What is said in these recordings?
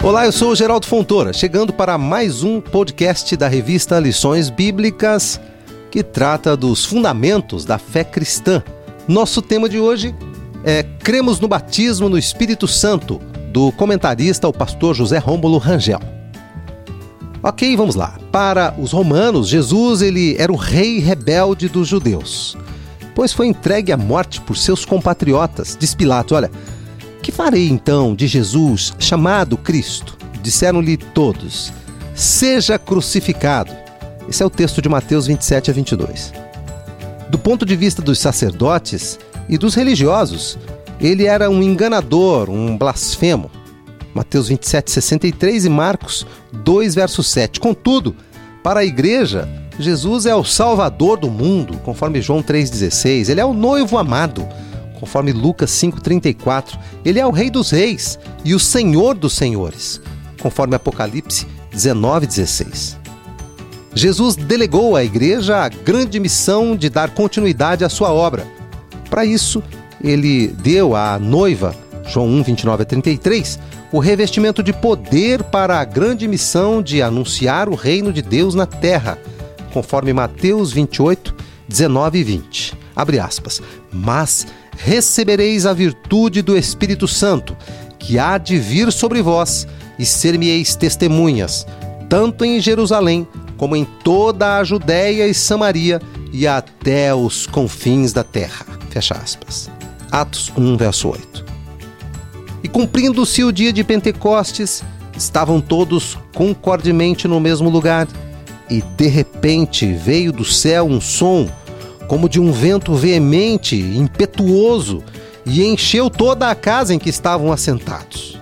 Olá, eu sou o Geraldo Fontoura, chegando para mais um podcast da revista Lições Bíblicas, que trata dos fundamentos da fé cristã. Nosso tema de hoje é Cremos no batismo no Espírito Santo, do comentarista o pastor José Rômulo Rangel. Ok, vamos lá. Para os romanos, Jesus ele era o rei rebelde dos judeus, pois foi entregue à morte por seus compatriotas. Diz Pilatos, olha, farei então de Jesus, chamado Cristo? Disseram-lhe todos: Seja crucificado. Esse é o texto de Mateus 27 a 22. Do ponto de vista dos sacerdotes e dos religiosos, ele era um enganador, um blasfemo. Mateus 27, 63 e Marcos 2, verso 7. Contudo, para a igreja, Jesus é o Salvador do mundo, conforme João 3,16. Ele é o noivo amado, conforme Lucas 5,34. Ele é o Rei dos Reis e o Senhor dos Senhores, conforme Apocalipse 19,16. Jesus delegou à igreja a grande missão de dar continuidade à sua obra. Para isso, ele deu à noiva, João 1, 29 a 33, o revestimento de poder para a grande missão de anunciar o reino de Deus na terra, conforme Mateus 28, 19 e 20. Abre aspas. Mas recebereis a virtude do Espírito Santo, que há de vir sobre vós, e ser-me-eis testemunhas, tanto em Jerusalém, como em toda a Judéia e Samaria, e até os confins da terra. Fecha aspas. Atos 1, verso 8. E cumprindo-se o dia de Pentecostes, estavam todos concordemente no mesmo lugar, e de repente veio do céu um som como de um vento veemente, impetuoso, e encheu toda a casa em que estavam assentados.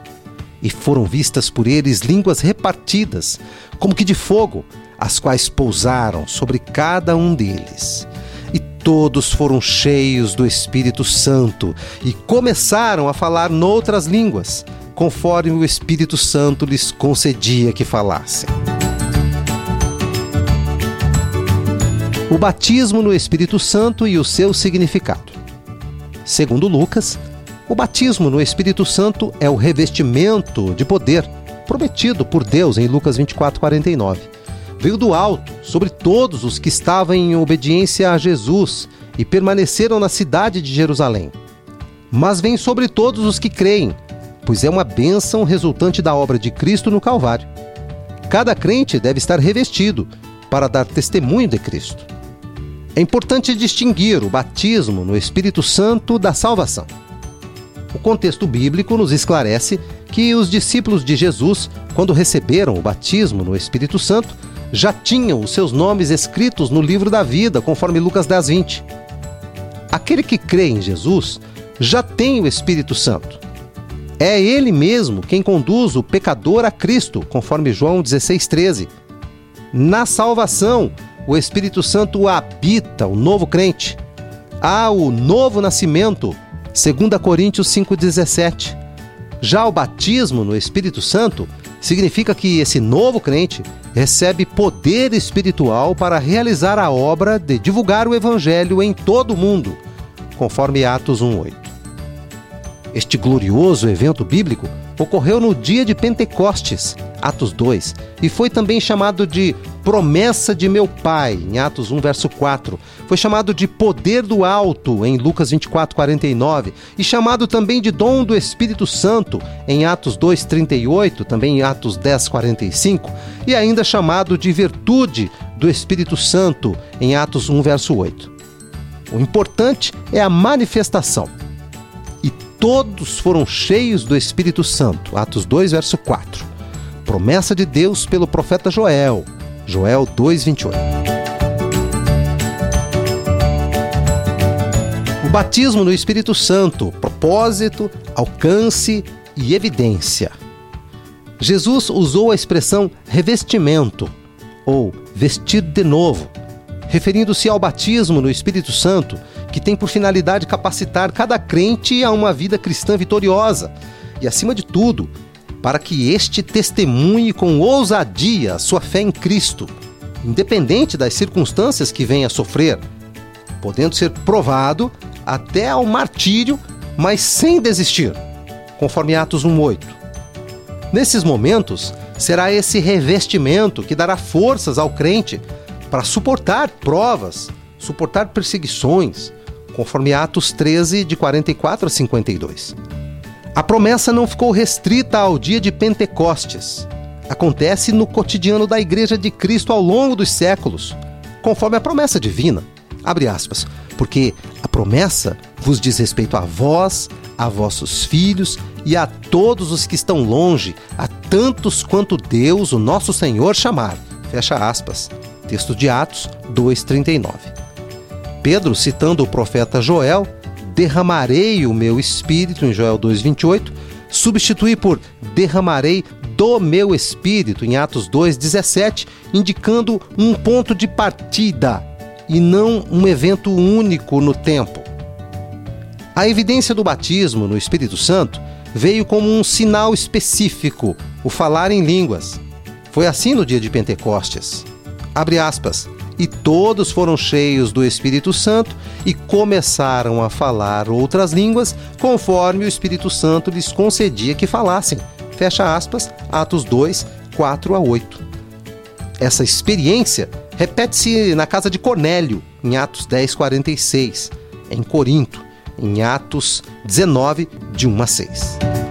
E foram vistas por eles línguas repartidas, como que de fogo, as quais pousaram sobre cada um deles. E todos foram cheios do Espírito Santo e começaram a falar noutras línguas, conforme o Espírito Santo lhes concedia que falassem. O batismo no Espírito Santo e o seu significado. Segundo Lucas, o batismo no Espírito Santo é o revestimento de poder prometido por Deus em Lucas 24:49. Veio do alto sobre todos os que estavam em obediência a Jesus e permaneceram na cidade de Jerusalém. Mas vem sobre todos os que creem, pois é uma bênção resultante da obra de Cristo no Calvário. Cada crente deve estar revestido para dar testemunho de Cristo. É importante distinguir o batismo no Espírito Santo da salvação. O contexto bíblico nos esclarece que os discípulos de Jesus, quando receberam o batismo no Espírito Santo, já tinham os seus nomes escritos no livro da vida, conforme Lucas 10, 20. Aquele que crê em Jesus já tem o Espírito Santo. É ele mesmo quem conduz o pecador a Cristo, conforme João 16, 13. Na salvação, o Espírito Santo habita o novo crente. Há o novo nascimento, 2 Coríntios 5,17. Já o batismo no Espírito Santo significa que esse novo crente recebe poder espiritual para realizar a obra de divulgar o Evangelho em todo o mundo, conforme Atos 1,8. Este glorioso evento bíblico ocorreu no dia de Pentecostes, Atos 2, e foi também chamado de promessa de meu Pai, em Atos 1, verso 4. Foi chamado de poder do alto, em Lucas 24, 49, e chamado também de dom do Espírito Santo, em Atos 2, 38, também em Atos 10, 45, e ainda chamado de virtude do Espírito Santo, em Atos 1, verso 8. O importante é a manifestação todos foram cheios do Espírito Santo. Atos 2, verso 4. Promessa de Deus pelo profeta Joel. Joel 2, 28. O batismo no Espírito Santo, propósito, alcance e evidência. Jesus usou a expressão revestimento ou vestir de novo, referindo-se ao batismo no Espírito Santo que tem por finalidade capacitar cada crente a uma vida cristã vitoriosa e, acima de tudo, para que este testemunhe com ousadia sua fé em Cristo, independente das circunstâncias que venha a sofrer, podendo ser provado até ao martírio, mas sem desistir, conforme Atos 1:8. Nesses momentos, será esse revestimento que dará forças ao crente para suportar provas, suportar perseguições, conforme Atos 13, de 44 a 52. A promessa não ficou restrita ao dia de Pentecostes. Acontece no cotidiano da Igreja de Cristo ao longo dos séculos, conforme a promessa divina. Abre aspas. Porque a promessa vos diz respeito a vós, a vossos filhos e a todos os que estão longe, a tantos quanto Deus, o nosso Senhor, chamar. Fecha aspas. Texto de Atos 2,39. Pedro, citando o profeta Joel, derramarei o meu espírito, em Joel 2,28, substitui por derramarei do meu espírito, em Atos 2,17, indicando um ponto de partida e não um evento único no tempo. A evidência do batismo no Espírito Santo veio como um sinal específico, o falar em línguas. Foi assim no dia de Pentecostes. Abre aspas e todos foram cheios do Espírito Santo e começaram a falar outras línguas, conforme o Espírito Santo lhes concedia que falassem. Fecha aspas, Atos 2, 4 a 8. Essa experiência repete-se na casa de Cornélio, em Atos 10, 46, em Corinto, em Atos 19, de 1 a 6.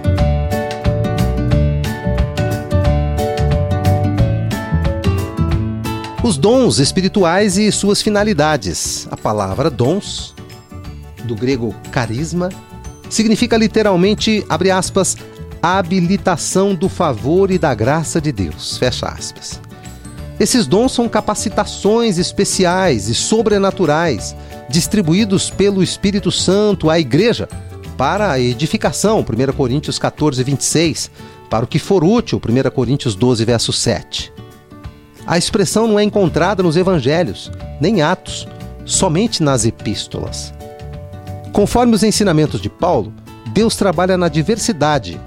Os dons espirituais e suas finalidades. A palavra dons, do grego carisma, significa literalmente, abre aspas, habilitação do favor e da graça de Deus, fecha aspas. Esses dons são capacitações especiais e sobrenaturais distribuídos pelo Espírito Santo à igreja para a edificação, 1 Coríntios 14, 26, para o que for útil, 1 Coríntios 12, verso 7. A expressão não é encontrada nos evangelhos, nem Atos, somente nas epístolas. Conforme os ensinamentos de Paulo, Deus trabalha na diversidade.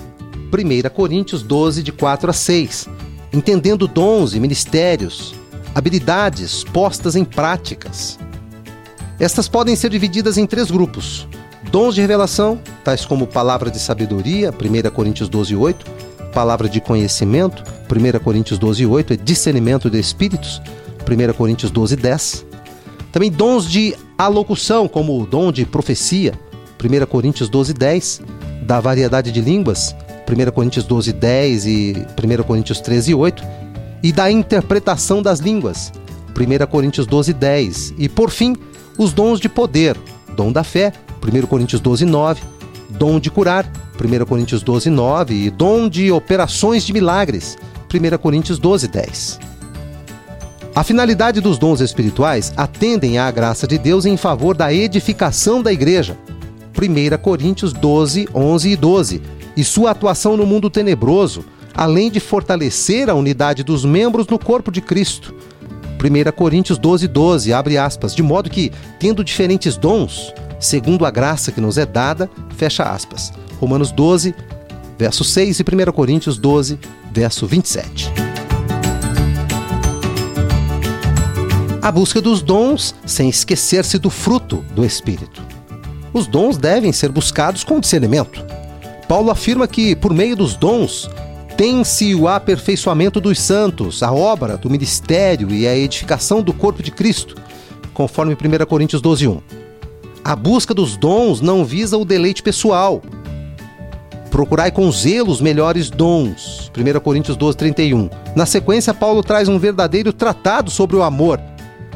1 Coríntios 12, de 4 a 6, entendendo dons e ministérios, habilidades postas em práticas. Estas podem ser divididas em três grupos: dons de revelação, tais como palavra de sabedoria, 1 Coríntios 12, 8, palavra de conhecimento, 1 Coríntios 12, 8, é discernimento de espíritos, 1 Coríntios 12, 10. Também dons de alocução, como o dom de profecia, 1 Coríntios 12, 10, da variedade de línguas, 1 Coríntios 12, 10 e 1 Coríntios 13, 8, e da interpretação das línguas, 1 Coríntios 12, 10, e por fim, os dons de poder, dom da fé, 1 Coríntios 12, 9, dom de curar, 1 Coríntios 12, 9, e dom de operações de milagres, 1 Coríntios 12, 10. A finalidade dos dons espirituais atendem à graça de Deus em favor da edificação da igreja, 1 Coríntios 12, 11 e 12, e sua atuação no mundo tenebroso, além de fortalecer a unidade dos membros no corpo de Cristo. 1 Coríntios 12, 12, abre aspas, de modo que, tendo diferentes dons, segundo a graça que nos é dada, fecha aspas. Romanos 12, verso 6 e 1 Coríntios 12, verso 27. A busca dos dons sem esquecer-se do fruto do Espírito. Os dons devem ser buscados com discernimento. Paulo afirma que, por meio dos dons, tem-se o aperfeiçoamento dos santos, a obra do ministério e a edificação do corpo de Cristo, conforme 1 Coríntios 12, 1. A busca dos dons não visa o deleite pessoal, Procurai com zelo os melhores dons. 1 Coríntios 12, 31. Na sequência, Paulo traz um verdadeiro tratado sobre o amor,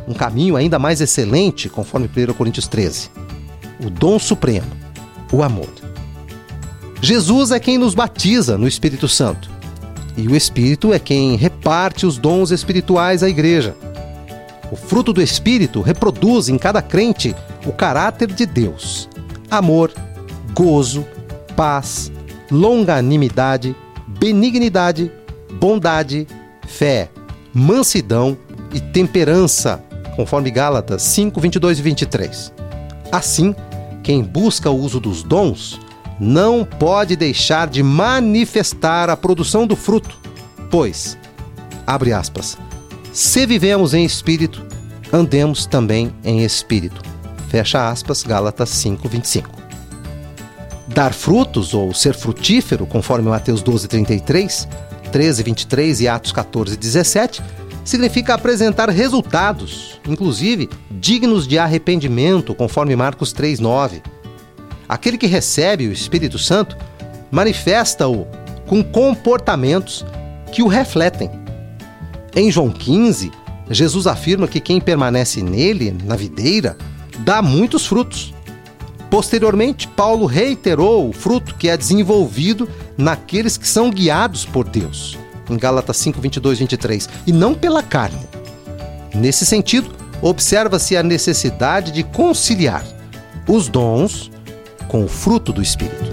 um caminho ainda mais excelente, conforme 1 Coríntios 13. O dom supremo, o amor. Jesus é quem nos batiza no Espírito Santo. E o Espírito é quem reparte os dons espirituais à igreja. O fruto do Espírito reproduz em cada crente o caráter de Deus: amor, gozo, paz, longanimidade, benignidade, bondade, fé, mansidão e temperança, conforme Gálatas 5, 22 e 23. Assim, quem busca o uso dos dons não pode deixar de manifestar a produção do fruto, pois, abre aspas, se vivemos em espírito, andemos também em espírito. Fecha aspas, Gálatas 5, 25. Dar frutos ou ser frutífero, conforme Mateus 12, 33, 13, 23 e Atos 14, 17, significa apresentar resultados, inclusive dignos de arrependimento, conforme Marcos 3, 9. Aquele que recebe o Espírito Santo manifesta-o com comportamentos que o refletem. Em João 15, Jesus afirma que quem permanece nele, na videira, dá muitos frutos. Posteriormente, Paulo reiterou o fruto que é desenvolvido naqueles que são guiados por Deus, em Gálatas 5, 22, 23, e não pela carne. Nesse sentido, observa-se a necessidade de conciliar os dons com o fruto do Espírito.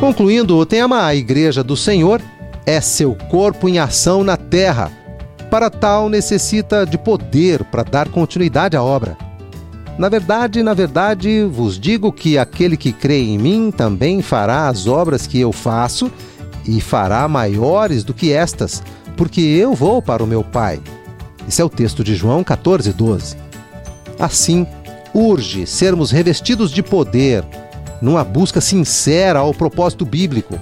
Concluindo, o tema A Igreja do Senhor é seu corpo em ação na terra para tal, necessita de poder para dar continuidade à obra. Na verdade, na verdade, vos digo que aquele que crê em mim também fará as obras que eu faço e fará maiores do que estas, porque eu vou para o meu Pai. Esse é o texto de João 14, 12. Assim, urge sermos revestidos de poder, numa busca sincera ao propósito bíblico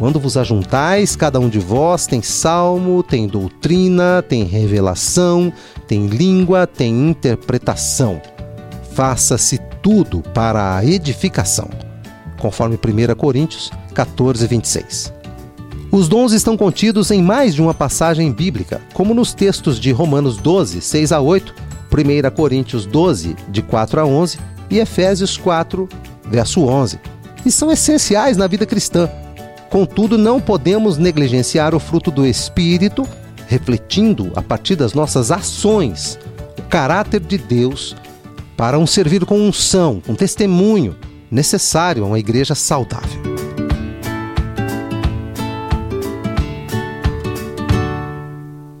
quando vos ajuntais, cada um de vós tem salmo, tem doutrina, tem revelação, tem língua, tem interpretação. Faça-se tudo para a edificação. Conforme 1 Coríntios 14, 26. Os dons estão contidos em mais de uma passagem bíblica, como nos textos de Romanos 12, 6 a 8, 1 Coríntios 12, de 4 a 11 e Efésios 4, verso 11, e são essenciais na vida cristã Contudo, não podemos negligenciar o fruto do Espírito, refletindo, a partir das nossas ações, o caráter de Deus para um servir com unção, com testemunho necessário a uma igreja saudável.